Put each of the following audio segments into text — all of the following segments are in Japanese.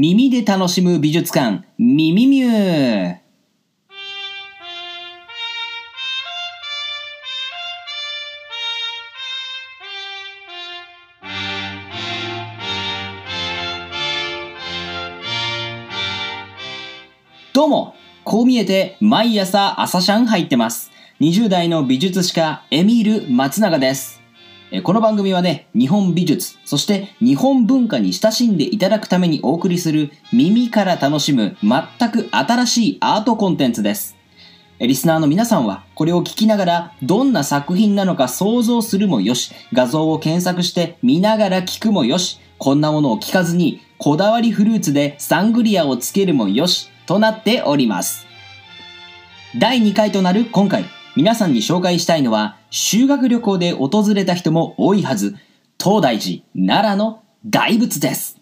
耳で楽しむ美術館、ミミミュー。どうも、こう見えて毎朝朝シャン入ってます。20代の美術史家エミール松永です。この番組はね、日本美術、そして日本文化に親しんでいただくためにお送りする耳から楽しむ全く新しいアートコンテンツです。リスナーの皆さんはこれを聞きながらどんな作品なのか想像するもよし、画像を検索して見ながら聞くもよし、こんなものを聞かずにこだわりフルーツでサングリアをつけるもよし、となっております。第2回となる今回、皆さんに紹介したいのは、修学旅行で訪れた人も多いはず、東大寺、奈良の大仏です。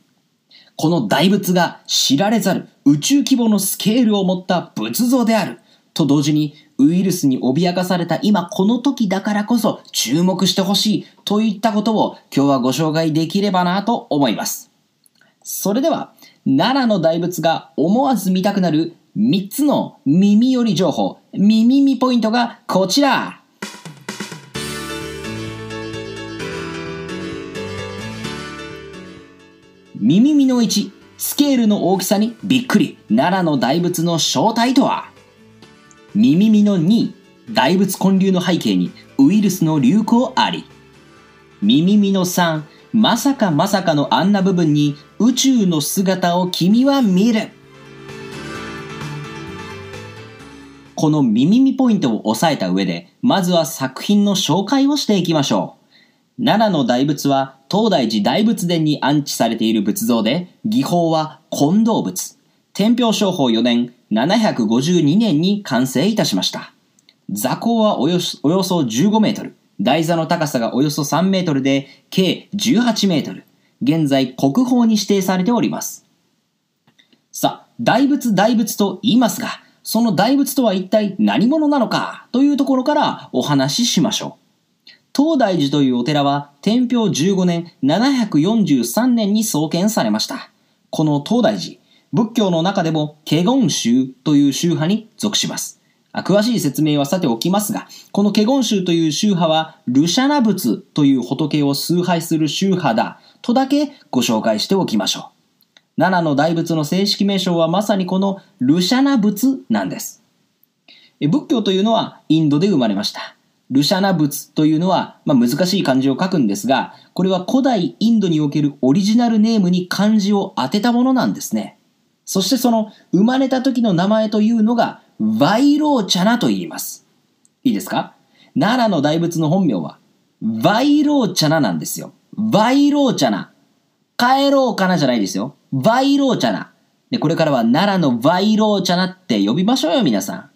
この大仏が知られざる宇宙規模のスケールを持った仏像である。と同時に、ウイルスに脅かされた今この時だからこそ注目してほしいといったことを今日はご紹介できればなと思います。それでは、奈良の大仏が思わず見たくなる3つの耳寄り情報、耳見ポイントがこちら耳見の1、スケールの大きさにびっくり、奈良の大仏の正体とは耳見の2、大仏建立の背景にウイルスの流行あり。耳見の3、まさかまさかのあんな部分に宇宙の姿を君は見る。この耳見ポイントを押さえた上で、まずは作品の紹介をしていきましょう。奈良の大仏は東大寺大仏殿に安置されている仏像で、技法は金銅仏。天平商法4年752年に完成いたしました。座高はおよおよそ15メートル。台座の高さがおよそ3メートルで、計18メートル。現在国宝に指定されております。さあ、大仏大仏と言いますが、その大仏とは一体何者なのかというところからお話ししましょう。東大寺というお寺は天平15年743年に創建されました。この東大寺、仏教の中でも華厳宗という宗派に属します。詳しい説明はさておきますが、この華厳宗という宗派は、ルシャナ仏という仏を崇拝する宗派だ、とだけご紹介しておきましょう。奈良の大仏の正式名称はまさにこのルシャナ仏なんです。仏教というのはインドで生まれました。ルシャナ仏というのは、まあ、難しい漢字を書くんですが、これは古代インドにおけるオリジナルネームに漢字を当てたものなんですね。そしてその生まれた時の名前というのが、バイローチャナと言います。いいですか？奈良の大仏の本名は、バイローチャナなんですよ。バイローチャナ。帰ろうかなじゃないですよ。バイローチャナ。で、これからは奈良のバイローチャナって呼びましょうよ、皆さ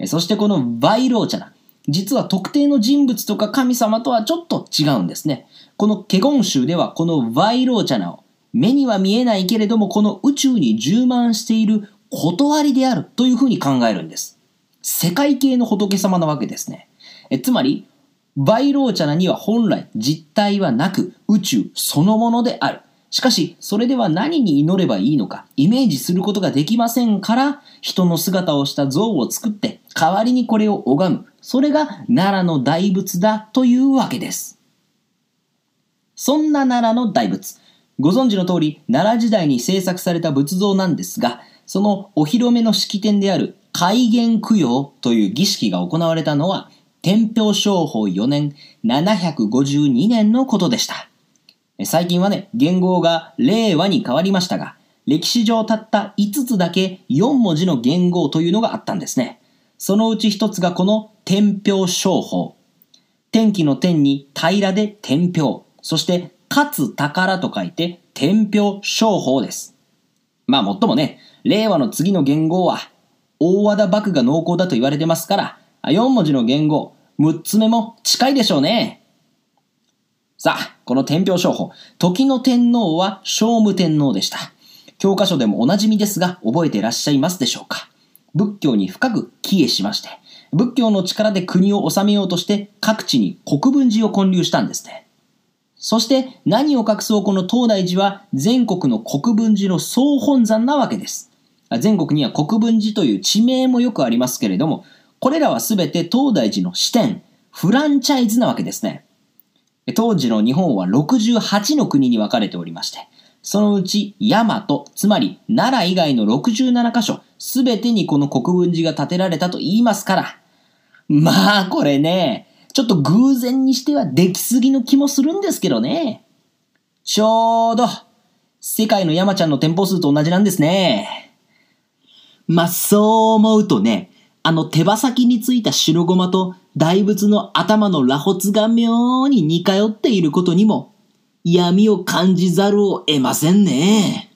ん。そしてこのバイローチャナ。実は特定の人物とか神様とはちょっと違うんですね。この華厳宗ではこのバイローチャナを目には見えないけれどもこの宇宙に充満している理であるというふうに考えるんです。セカイ系の仏様なわけですね。えつまり、バイローチャナには本来実体はなく宇宙そのものである。しかし、それでは何に祈ればいいのか、イメージすることができませんから、人の姿をした像を作って、代わりにこれを拝む。それが奈良の大仏だというわけです。そんな奈良の大仏。ご存知の通り、奈良時代に制作された仏像なんですが、そのお披露目の式典である開元供養という儀式が行われたのは、天平商法4年752年のことでした。最近はね、元号が令和に変わりましたが、歴史上たった5つだけ4文字の元号というのがあったんですね。そのうち1つがこの天平商法。天気の天に平らで天平。そして、かつ宝と書いて天平商法です。まあもっともね、令和の次の元号は、大和田幕が濃厚だと言われてますから、4文字の元号、6つ目も近いでしょうね。さあ、この天平商法、時の天皇は聖武天皇でした。教科書でもおなじみですが、覚えていらっしゃいますでしょうか？仏教に深く帰依しまして、仏教の力で国を治めようとして各地に国分寺を建立したんですね。そして何を隠そうこの東大寺は全国の国分寺の総本山なわけです。全国には国分寺という地名もよくありますけれども、これらはすべて東大寺の支店、フランチャイズなわけですね。当時の日本は68の国に分かれておりまして、そのうち大和、つまり奈良以外の67カ所、すべてにこの国分寺が建てられたと言いますから。まあこれね、ちょっと偶然にしてはできすぎの気もするんですけどね。ちょうど、世界の山ちゃんの店舗数と同じなんですね。まあ、そう思うとね、あの手羽先についた白ごまと大仏の頭の螺髪が妙に似通っていることにも闇を感じざるを得ませんね。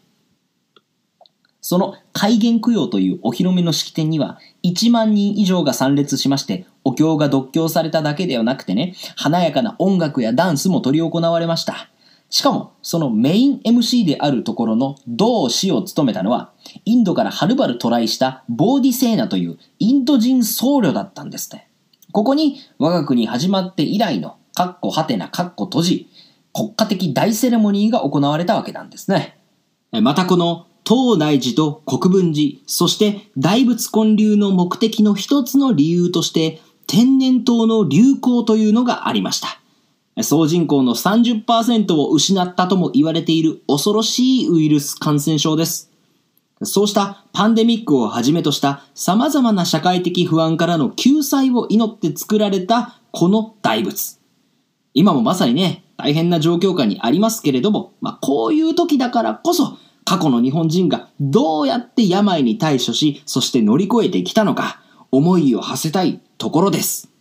その開元供養というお披露目の式典には1万人以上が参列しましてお経が読経されただけではなくてね、華やかな音楽やダンスも執り行われました。しかも、そのメイン MC であるところの同師を務めたのは、インドからはるばる渡来したボーディセーナというインド人僧侶だったんですね。ここに我が国始まって以来の、カッコハテナカッコ閉じ、国家的大セレモニーが行われたわけなんですね。またこの東大寺と国分寺、そして大仏建立の目的の一つの理由として、天然痘の流行というのがありました。総人口の30%を失ったとも言われている恐ろしいウイルス感染症です。そうしたパンデミックをはじめとした様々な社会的不安からの救済を祈って作られたこの大仏。今もまさにね、大変な状況下にありますけれども、まあ、こういう時だからこそ、過去の日本人がどうやって病に対処し、そして乗り越えてきたのか、思いを馳せたいところです。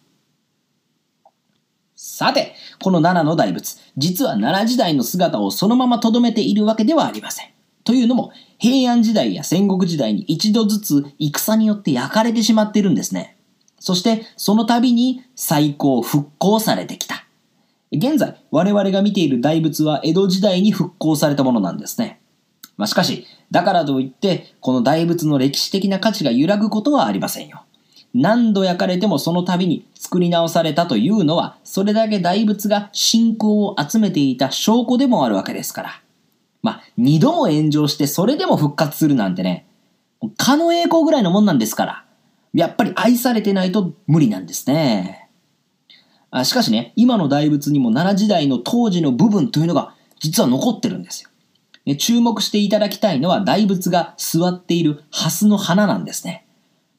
さて、この奈良の大仏、実は奈良時代の姿をそのまま留めているわけではありません。というのも、平安時代や戦国時代に一度ずつ戦によって焼かれてしまっているんですね。そして、その度に再興復興されてきた。現在、我々が見ている大仏は江戸時代に復興されたものなんですね。まあ、しかし、だからといって、この大仏の歴史的な価値が揺らぐことはありませんよ。何度焼かれてもその度に作り直されたというのは、それだけ大仏が信仰を集めていた証拠でもあるわけですから。まあ、二度も炎上してそれでも復活するなんてね、かの栄光ぐらいのもんなんですから、やっぱり愛されてないと無理なんですね。あしかしね、今の大仏にも奈良時代の当時の部分というのが実は残ってるんですよ。注目していただきたいのは大仏が座っている蓮の花なんですね。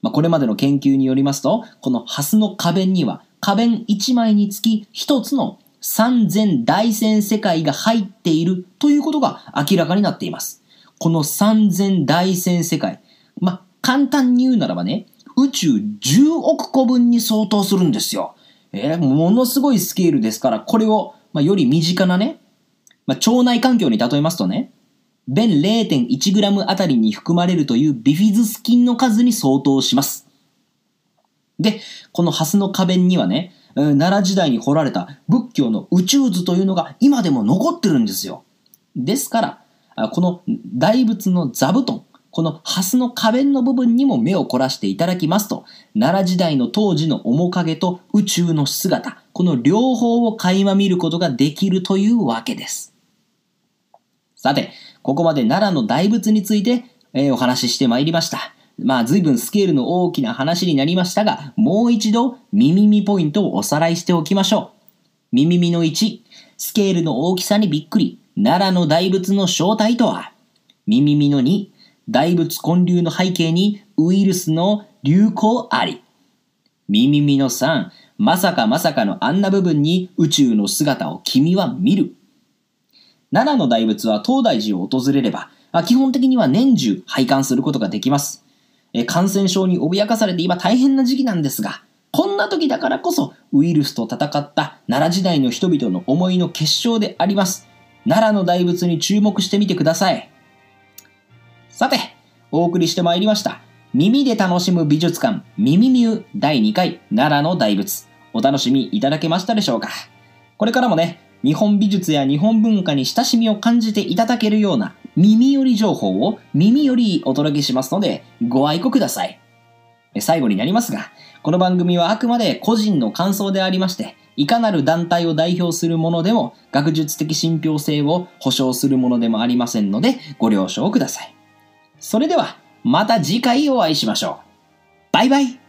まあ、これまでの研究によりますと、このハスの花弁には、花弁1枚につき1つの三千大千世界が入っているということが明らかになっています。この三千大千世界。まあ、簡単に言うならばね、宇宙10億個分に相当するんですよ。えー、ものすごいスケールですから、これを、まあ、より身近なね、まあ、腸内環境に例えますとね、便 0.1g あたりに含まれるというビフィズス菌の数に相当します。で、このハスの花弁にはね、奈良時代に掘られた仏教の宇宙図というのが今でも残ってるんですよ。ですから、この大仏の座布団、このハスの花弁の部分にも目を凝らしていただきますと、奈良時代の当時の面影と宇宙の姿、この両方を垣間見ることができるというわけです。さて、ここまで奈良の大仏について、えー、お話ししてまいりました。まあ随分スケールの大きな話になりましたが、もう一度耳耳ポイントをおさらいしておきましょう。耳耳の1、スケールの大きさにびっくり、奈良の大仏の正体とは耳耳の2、大仏建立の背景にウイルスの流行あり。耳耳の3、まさかまさかのあんな部分に宇宙の姿を君は見る。奈良の大仏は東大寺を訪れれば、基本的には年中拝観することができます。感染症に脅かされて今大変な時期なんですが、こんな時だからこそウイルスと戦った奈良時代の人々の思いの結晶であります。奈良の大仏に注目してみてください。さて、お送りしてまいりました。耳で楽しむ美術館、耳ミュー第2回奈良の大仏。お楽しみいただけましたでしょうかこれからもね、日本美術や日本文化に親しみを感じていただけるような耳寄り情報を耳よりお届けしますのでご愛顧ください。最後になりますが、この番組はあくまで個人の感想でありまして、いかなる団体を代表するものでも学術的信憑性を保証するものでもありませんのでご了承ください。それではまた次回お会いしましょう。バイバイ